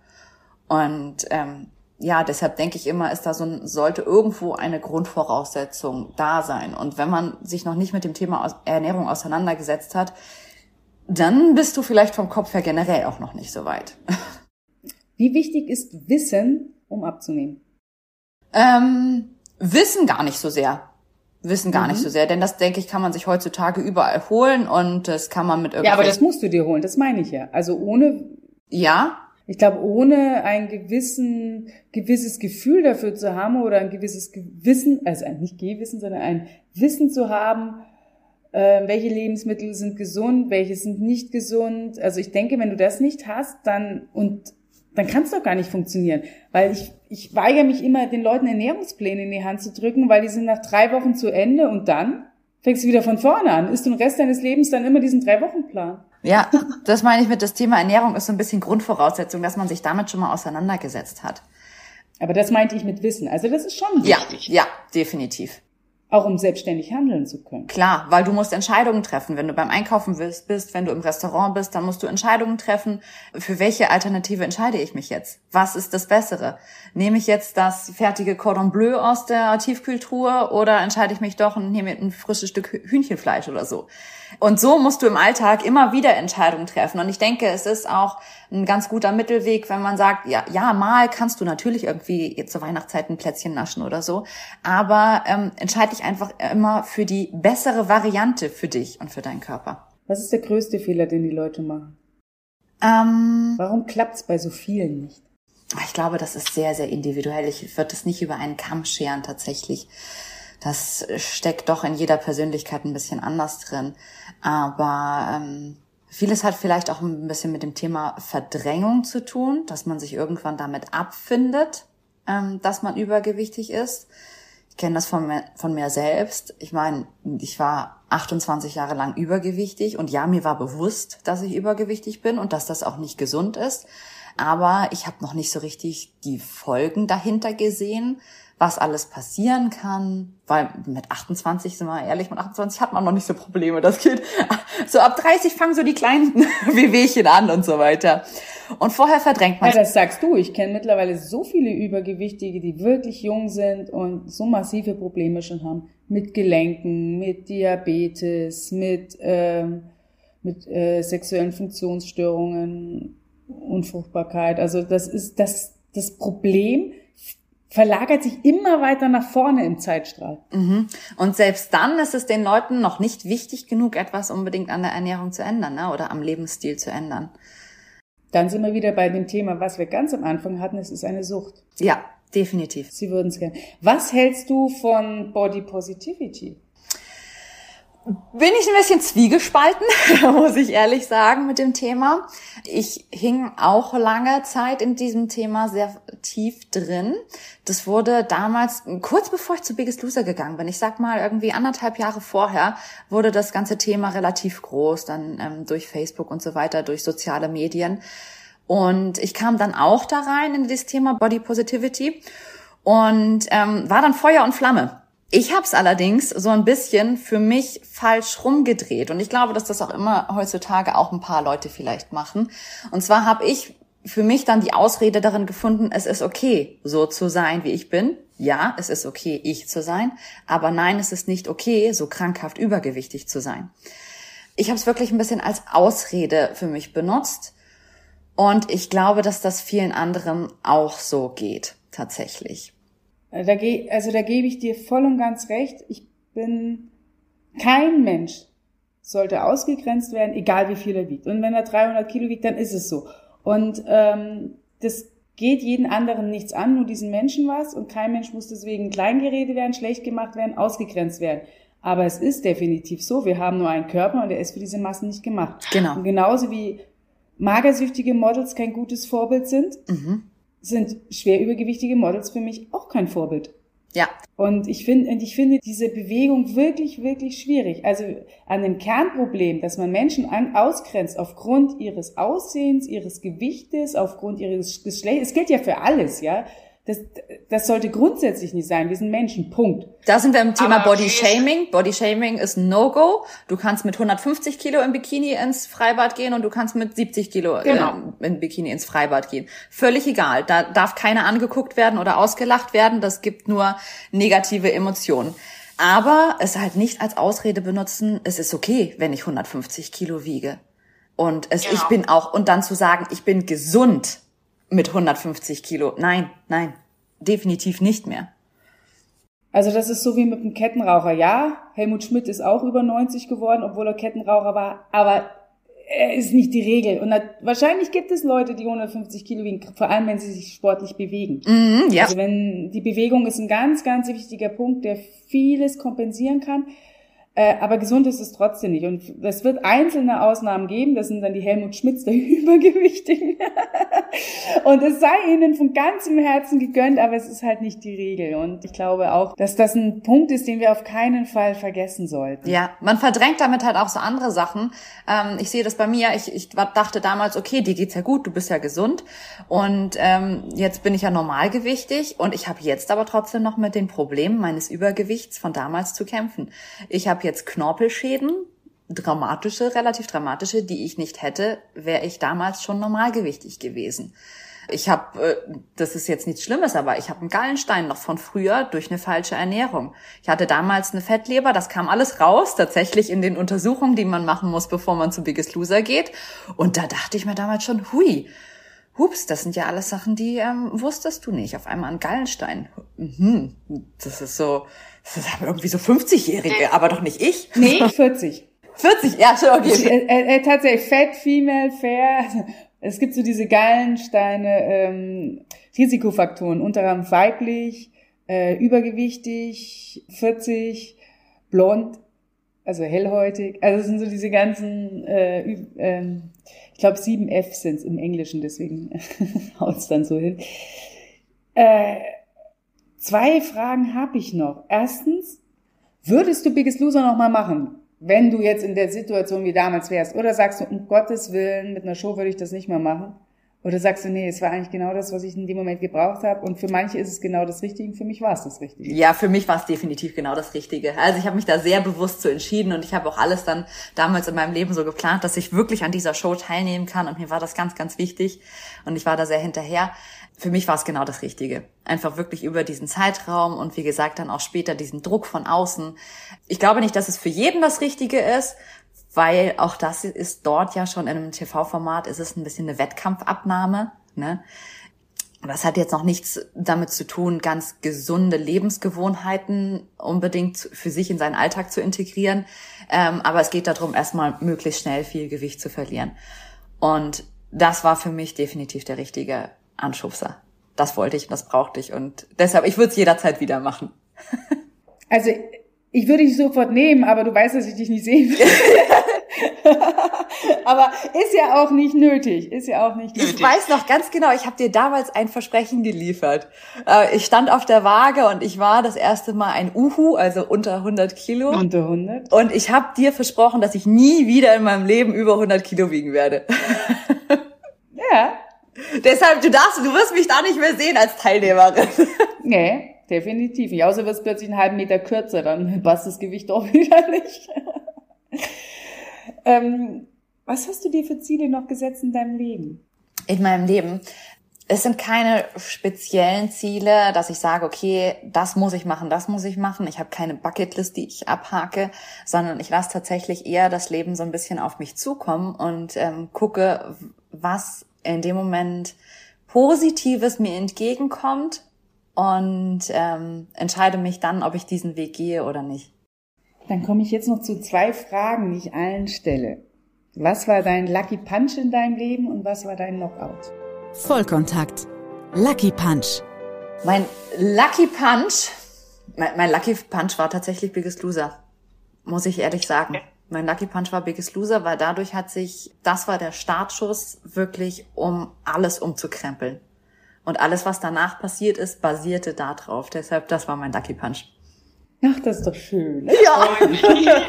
Speaker 3: Und ähm, ja, deshalb denke ich immer, ist da so ein, sollte irgendwo eine Grundvoraussetzung da sein. Und wenn man sich noch nicht mit dem Thema Ernährung auseinandergesetzt hat, dann bist du vielleicht vom Kopf her generell auch noch nicht so weit. *laughs*
Speaker 2: Wie wichtig ist Wissen, um abzunehmen?
Speaker 3: Ähm, Wissen gar nicht so sehr. Wissen gar mhm. nicht so sehr, denn das denke ich, kann man sich heutzutage überall holen und das kann man mit
Speaker 2: irgendwie. Ja, aber das musst du dir holen, das meine ich ja. Also ohne.
Speaker 3: Ja,
Speaker 2: ich glaube, ohne ein gewissen, gewisses Gefühl dafür zu haben oder ein gewisses Gewissen, also nicht Gewissen, sondern ein Wissen zu haben, äh, welche Lebensmittel sind gesund, welche sind nicht gesund. Also ich denke, wenn du das nicht hast, dann und dann kann es doch gar nicht funktionieren. Weil ich, ich weigere mich immer, den Leuten Ernährungspläne in die Hand zu drücken, weil die sind nach drei Wochen zu Ende und dann fängst du wieder von vorne an. Ist du den Rest deines Lebens dann immer diesen Drei-Wochen-Plan.
Speaker 3: Ja, das meine ich mit das Thema Ernährung ist so ein bisschen Grundvoraussetzung, dass man sich damit schon mal auseinandergesetzt hat.
Speaker 2: Aber das meinte ich mit Wissen. Also das ist schon
Speaker 3: wichtig. Ja, ja, definitiv.
Speaker 2: Auch um selbstständig handeln zu können.
Speaker 3: Klar, weil du musst Entscheidungen treffen. Wenn du beim Einkaufen bist, wenn du im Restaurant bist, dann musst du Entscheidungen treffen. Für welche Alternative entscheide ich mich jetzt? Was ist das Bessere? Nehme ich jetzt das fertige Cordon Bleu aus der Tiefkühltruhe oder entscheide ich mich doch und nehme ein frisches Stück Hühnchenfleisch oder so? Und so musst du im Alltag immer wieder Entscheidungen treffen. Und ich denke, es ist auch ein ganz guter Mittelweg, wenn man sagt, ja, ja, mal kannst du natürlich irgendwie zur Weihnachtszeit ein Plätzchen naschen oder so. Aber ähm, entscheide dich einfach immer für die bessere Variante für dich und für deinen Körper.
Speaker 2: Was ist der größte Fehler, den die Leute machen?
Speaker 3: Ähm,
Speaker 2: Warum klappt's bei so vielen nicht?
Speaker 3: Ich glaube, das ist sehr, sehr individuell. Ich würde es nicht über einen Kamm scheren tatsächlich. Das steckt doch in jeder Persönlichkeit ein bisschen anders drin. Aber ähm, vieles hat vielleicht auch ein bisschen mit dem Thema Verdrängung zu tun, dass man sich irgendwann damit abfindet, ähm, dass man übergewichtig ist. Ich kenne das von mir, von mir selbst. Ich meine, ich war 28 Jahre lang übergewichtig und ja, mir war bewusst, dass ich übergewichtig bin und dass das auch nicht gesund ist. aber ich habe noch nicht so richtig die Folgen dahinter gesehen, was alles passieren kann, weil mit 28, sind wir ehrlich, mit 28 hat man noch nicht so Probleme. Das geht so ab 30 fangen so die kleinen *laughs* Wehwehchen an und so weiter. Und vorher verdrängt man.
Speaker 2: Ja, das sagst du. Ich kenne mittlerweile so viele Übergewichtige, die wirklich jung sind und so massive Probleme schon haben. Mit Gelenken, mit Diabetes, mit, ähm, mit äh, sexuellen Funktionsstörungen, Unfruchtbarkeit. Also das ist das, das Problem verlagert sich immer weiter nach vorne im Zeitstrahl.
Speaker 3: Mhm. Und selbst dann ist es den Leuten noch nicht wichtig genug, etwas unbedingt an der Ernährung zu ändern ne? oder am Lebensstil zu ändern.
Speaker 2: Dann sind wir wieder bei dem Thema, was wir ganz am Anfang hatten, es ist eine Sucht.
Speaker 3: Ja, definitiv.
Speaker 2: Sie würden es gerne. Was hältst du von Body Positivity?
Speaker 3: Bin ich ein bisschen zwiegespalten, *laughs* muss ich ehrlich sagen, mit dem Thema. Ich hing auch lange Zeit in diesem Thema sehr tief drin. Das wurde damals, kurz bevor ich zu Biggest Loser gegangen bin, ich sag mal irgendwie anderthalb Jahre vorher, wurde das ganze Thema relativ groß, dann ähm, durch Facebook und so weiter, durch soziale Medien. Und ich kam dann auch da rein in dieses Thema Body Positivity und ähm, war dann Feuer und Flamme ich habe es allerdings so ein bisschen für mich falsch rumgedreht und ich glaube, dass das auch immer heutzutage auch ein paar Leute vielleicht machen. Und zwar habe ich für mich dann die Ausrede darin gefunden, es ist okay, so zu sein, wie ich bin. Ja, es ist okay, ich zu sein, aber nein, es ist nicht okay, so krankhaft übergewichtig zu sein. Ich habe es wirklich ein bisschen als Ausrede für mich benutzt und ich glaube, dass das vielen anderen auch so geht, tatsächlich.
Speaker 2: Äh, da ge also da gebe ich dir voll und ganz recht. Ich bin kein Mensch sollte ausgegrenzt werden, egal wie viel er wiegt. Und wenn er 300 Kilo wiegt, dann ist es so. Und ähm, das geht jeden anderen nichts an, nur diesen Menschen was. Und kein Mensch muss deswegen kleingeredet werden, schlecht gemacht werden, ausgegrenzt werden. Aber es ist definitiv so, wir haben nur einen Körper und er ist für diese Massen nicht gemacht.
Speaker 3: Genau.
Speaker 2: Und genauso wie magersüchtige Models kein gutes Vorbild sind, mhm sind schwer übergewichtige Models für mich auch kein Vorbild.
Speaker 3: Ja.
Speaker 2: Und ich finde, und ich finde diese Bewegung wirklich, wirklich schwierig. Also an dem Kernproblem, dass man Menschen an, ausgrenzt aufgrund ihres Aussehens, ihres Gewichtes, aufgrund ihres Geschlechts. Es gilt ja für alles, ja. Das, das sollte grundsätzlich nicht sein. Wir sind Menschen, Punkt.
Speaker 3: Da sind wir im Thema Aber Body Shaming. Body Shaming ist ein No-Go. Du kannst mit 150 Kilo im Bikini ins Freibad gehen und du kannst mit 70 Kilo genau. im Bikini ins Freibad gehen. Völlig egal. Da darf keiner angeguckt werden oder ausgelacht werden. Das gibt nur negative Emotionen. Aber es halt nicht als Ausrede benutzen, es ist okay, wenn ich 150 Kilo wiege. Und es, genau. ich bin auch, und dann zu sagen, ich bin gesund mit 150 Kilo. Nein, nein, definitiv nicht mehr.
Speaker 2: Also das ist so wie mit einem Kettenraucher. Ja, Helmut Schmidt ist auch über 90 geworden, obwohl er Kettenraucher war, aber er ist nicht die Regel. Und wahrscheinlich gibt es Leute, die 150 Kilo wiegen, vor allem wenn sie sich sportlich bewegen.
Speaker 3: Mm, ja.
Speaker 2: Also wenn die Bewegung ist ein ganz, ganz wichtiger Punkt, der vieles kompensieren kann. Äh, aber gesund ist es trotzdem nicht. Und es wird einzelne Ausnahmen geben. Das sind dann die Helmut Schmitz der *laughs* Übergewichtigen. und es sei ihnen von ganzem Herzen gegönnt, aber es ist halt nicht die Regel. Und ich glaube auch, dass das ein Punkt ist, den wir auf keinen Fall vergessen sollten.
Speaker 3: Ja, man verdrängt damit halt auch so andere Sachen. Ähm, ich sehe das bei mir. Ich, ich dachte damals, okay, dir geht's ja gut, du bist ja gesund. Und ähm, jetzt bin ich ja normalgewichtig. Und ich habe jetzt aber trotzdem noch mit den Problemen meines Übergewichts von damals zu kämpfen. Ich habe jetzt Knorpelschäden, dramatische, relativ dramatische, die ich nicht hätte, wäre ich damals schon normalgewichtig gewesen. Ich habe, äh, das ist jetzt nichts Schlimmes, aber ich habe einen Gallenstein noch von früher durch eine falsche Ernährung. Ich hatte damals eine Fettleber, das kam alles raus, tatsächlich in den Untersuchungen, die man machen muss, bevor man zu Biggest Loser geht. Und da dachte ich mir damals schon, hui, hups, das sind ja alles Sachen, die ähm, wusstest du nicht. Auf einmal ein Gallenstein. Mhm, das ist so, das haben irgendwie so 50-Jährige, aber doch nicht ich.
Speaker 2: Nee, *laughs* 40.
Speaker 3: 40, ja, schon, okay.
Speaker 2: Äh, äh, äh, tatsächlich, Fat, Female, Fair. *laughs* Es gibt so diese Gallensteine, ähm, Risikofaktoren, unter anderem weiblich, äh, übergewichtig, 40, blond, also hellhäutig. Also es sind so diese ganzen, äh, ähm, ich glaube sieben F sind im Englischen, deswegen *laughs* haut's dann so hin. Äh, Zwei Fragen habe ich noch. Erstens, würdest du Biggest Loser nochmal machen, wenn du jetzt in der Situation wie damals wärst? Oder sagst du, um Gottes Willen, mit einer Show würde ich das nicht mehr machen? Oder sagst du, nee, es war eigentlich genau das, was ich in dem Moment gebraucht habe und für manche ist es genau das Richtige für mich war es das Richtige.
Speaker 3: Ja, für mich war es definitiv genau das Richtige. Also ich habe mich da sehr bewusst so entschieden und ich habe auch alles dann damals in meinem Leben so geplant, dass ich wirklich an dieser Show teilnehmen kann und mir war das ganz, ganz wichtig und ich war da sehr hinterher. Für mich war es genau das Richtige. Einfach wirklich über diesen Zeitraum und wie gesagt dann auch später diesen Druck von außen. Ich glaube nicht, dass es für jeden das Richtige ist, weil auch das ist dort ja schon in einem TV-Format, ist es ein bisschen eine Wettkampfabnahme. Ne? Das hat jetzt noch nichts damit zu tun, ganz gesunde Lebensgewohnheiten unbedingt für sich in seinen Alltag zu integrieren. Ähm, aber es geht darum, erstmal möglichst schnell viel Gewicht zu verlieren. Und das war für mich definitiv der richtige Anschubser. Das wollte ich, das brauchte ich und deshalb, ich würde es jederzeit wieder machen.
Speaker 2: Also ich würde dich sofort nehmen, aber du weißt, dass ich dich nicht sehen will. *laughs* aber ist ja auch nicht nötig. Ist ja auch nicht nötig.
Speaker 3: Ich weiß noch ganz genau, ich habe dir damals ein Versprechen geliefert. Äh, ich stand auf der Waage und ich war das erste Mal ein Uhu, also unter 100 Kilo.
Speaker 2: Unter 100?
Speaker 3: Und ich habe dir versprochen, dass ich nie wieder in meinem Leben über 100 Kilo wiegen werde.
Speaker 2: Ja. *laughs*
Speaker 3: Deshalb, du darfst, du wirst mich da nicht mehr sehen als Teilnehmerin.
Speaker 2: Nee, definitiv nicht. Außer wird es plötzlich einen halben Meter kürzer, dann *laughs* passt das Gewicht auch *laughs* wieder nicht. ähm, was hast du dir für Ziele noch gesetzt in deinem Leben?
Speaker 3: In meinem Leben. Es sind keine speziellen Ziele, dass ich sage, okay, das muss ich machen, das muss ich machen. Ich habe keine Bucketlist, die ich abhake, sondern ich lasse tatsächlich eher das Leben so ein bisschen auf mich zukommen und ähm, gucke, was in dem Moment Positives mir entgegenkommt und ähm, entscheide mich dann, ob ich diesen Weg gehe oder nicht.
Speaker 2: Dann komme ich jetzt noch zu zwei Fragen, die ich allen stelle. Was war dein Lucky Punch in deinem Leben und was war dein Knockout?
Speaker 1: Vollkontakt. Lucky Punch.
Speaker 3: Mein Lucky Punch, mein, mein Lucky Punch war tatsächlich Biggest Loser, muss ich ehrlich sagen. Mein Lucky Punch war Biggest Loser, weil dadurch hat sich, das war der Startschuss wirklich, um alles umzukrempeln. Und alles, was danach passiert ist, basierte darauf. Deshalb, das war mein Lucky Punch.
Speaker 2: Ach, das ist doch schön.
Speaker 3: Ja. *laughs*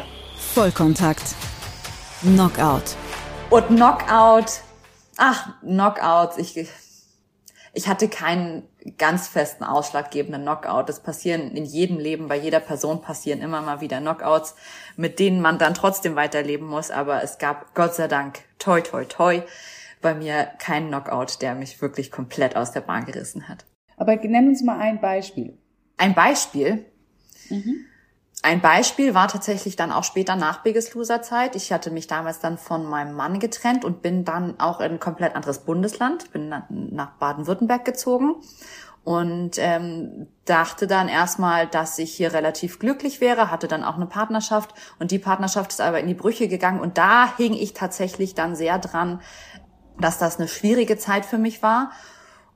Speaker 1: Vollkontakt. Knockout.
Speaker 3: Und Knockout, ach, Knockouts, ich, ich hatte keinen ganz festen ausschlaggebenden Knockout. Das passieren in jedem Leben, bei jeder Person passieren immer mal wieder Knockouts, mit denen man dann trotzdem weiterleben muss. Aber es gab Gott sei Dank, toi, toi, toi, bei mir keinen Knockout, der mich wirklich komplett aus der Bahn gerissen hat.
Speaker 2: Aber nenn uns mal ein Beispiel.
Speaker 3: Ein Beispiel? Mhm. Ein Beispiel war tatsächlich dann auch später nach Biggest Loser Zeit. Ich hatte mich damals dann von meinem Mann getrennt und bin dann auch in ein komplett anderes Bundesland, bin nach Baden-Württemberg gezogen und ähm, dachte dann erstmal, dass ich hier relativ glücklich wäre, hatte dann auch eine Partnerschaft und die Partnerschaft ist aber in die Brüche gegangen und da hing ich tatsächlich dann sehr dran, dass das eine schwierige Zeit für mich war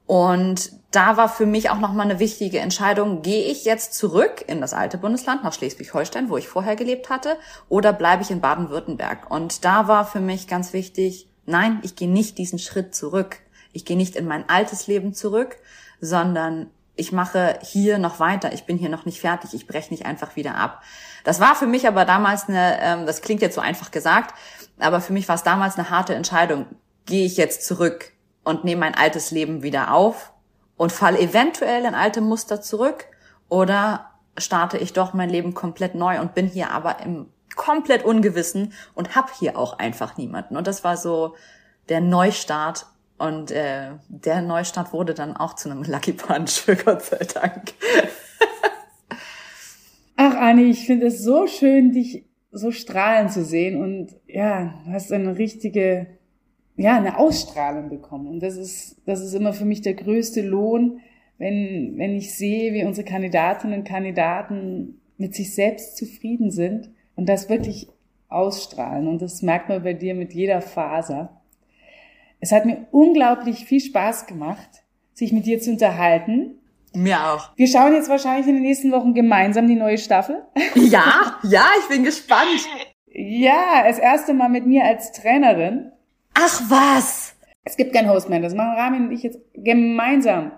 Speaker 3: und da war für mich auch nochmal eine wichtige Entscheidung, gehe ich jetzt zurück in das alte Bundesland, nach Schleswig-Holstein, wo ich vorher gelebt hatte, oder bleibe ich in Baden-Württemberg? Und da war für mich ganz wichtig, nein, ich gehe nicht diesen Schritt zurück. Ich gehe nicht in mein altes Leben zurück, sondern ich mache hier noch weiter. Ich bin hier noch nicht fertig. Ich breche nicht einfach wieder ab. Das war für mich aber damals eine, ähm, das klingt jetzt so einfach gesagt, aber für mich war es damals eine harte Entscheidung. Gehe ich jetzt zurück? und nehme mein altes Leben wieder auf und falle eventuell in alte Muster zurück oder starte ich doch mein Leben komplett neu und bin hier aber im komplett Ungewissen und hab hier auch einfach niemanden. Und das war so der Neustart und äh, der Neustart wurde dann auch zu einem *laughs* Lucky Punch, *laughs* Gott sei Dank.
Speaker 2: Ach, Anni, ich finde es so schön, dich so strahlen zu sehen und ja, du hast eine richtige ja, eine Ausstrahlung bekommen. Und das ist, das ist immer für mich der größte Lohn, wenn, wenn ich sehe, wie unsere Kandidatinnen und Kandidaten mit sich selbst zufrieden sind und das wirklich ausstrahlen. Und das merkt man bei dir mit jeder Faser. Es hat mir unglaublich viel Spaß gemacht, sich mit dir zu unterhalten.
Speaker 3: Mir auch.
Speaker 2: Wir schauen jetzt wahrscheinlich in den nächsten Wochen gemeinsam die neue Staffel.
Speaker 3: Ja, ja, ich bin gespannt.
Speaker 2: Ja, das erste Mal mit mir als Trainerin.
Speaker 3: Ach was!
Speaker 2: Es gibt kein Host mehr. Das machen Rami und ich jetzt gemeinsam.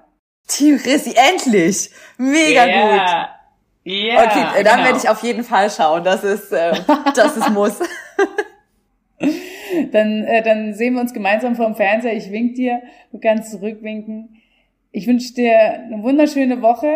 Speaker 3: Team Rissi, endlich! Mega
Speaker 2: ja.
Speaker 3: gut!
Speaker 2: Ja,
Speaker 3: okay, dann genau. werde ich auf jeden Fall schauen. Das ist, äh, *laughs* das ist muss.
Speaker 2: dann, äh, dann sehen wir uns gemeinsam vom Fernseher. Ich wink dir, du kannst zurückwinken. Ich wünsche dir eine wunderschöne Woche.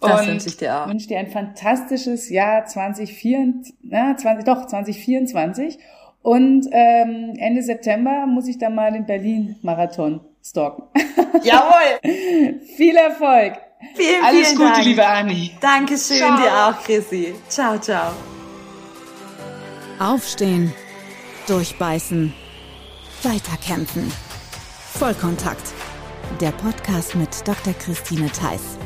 Speaker 3: Das wünsche ich dir auch.
Speaker 2: wünsche dir ein fantastisches Jahr 2024, na, 20, doch, 2024. Und ähm, Ende September muss ich dann mal den Berlin-Marathon stalken. *laughs*
Speaker 3: Jawohl!
Speaker 2: Viel Erfolg!
Speaker 3: Vielen,
Speaker 4: Alles
Speaker 3: vielen
Speaker 4: Gute,
Speaker 3: Dank.
Speaker 4: liebe Anni.
Speaker 3: Dankeschön
Speaker 4: Ciao.
Speaker 3: dir auch, Chrissy. Ciao, ciao.
Speaker 1: Aufstehen, durchbeißen, weiterkämpfen. Vollkontakt. Der Podcast mit Dr. Christine Theiss.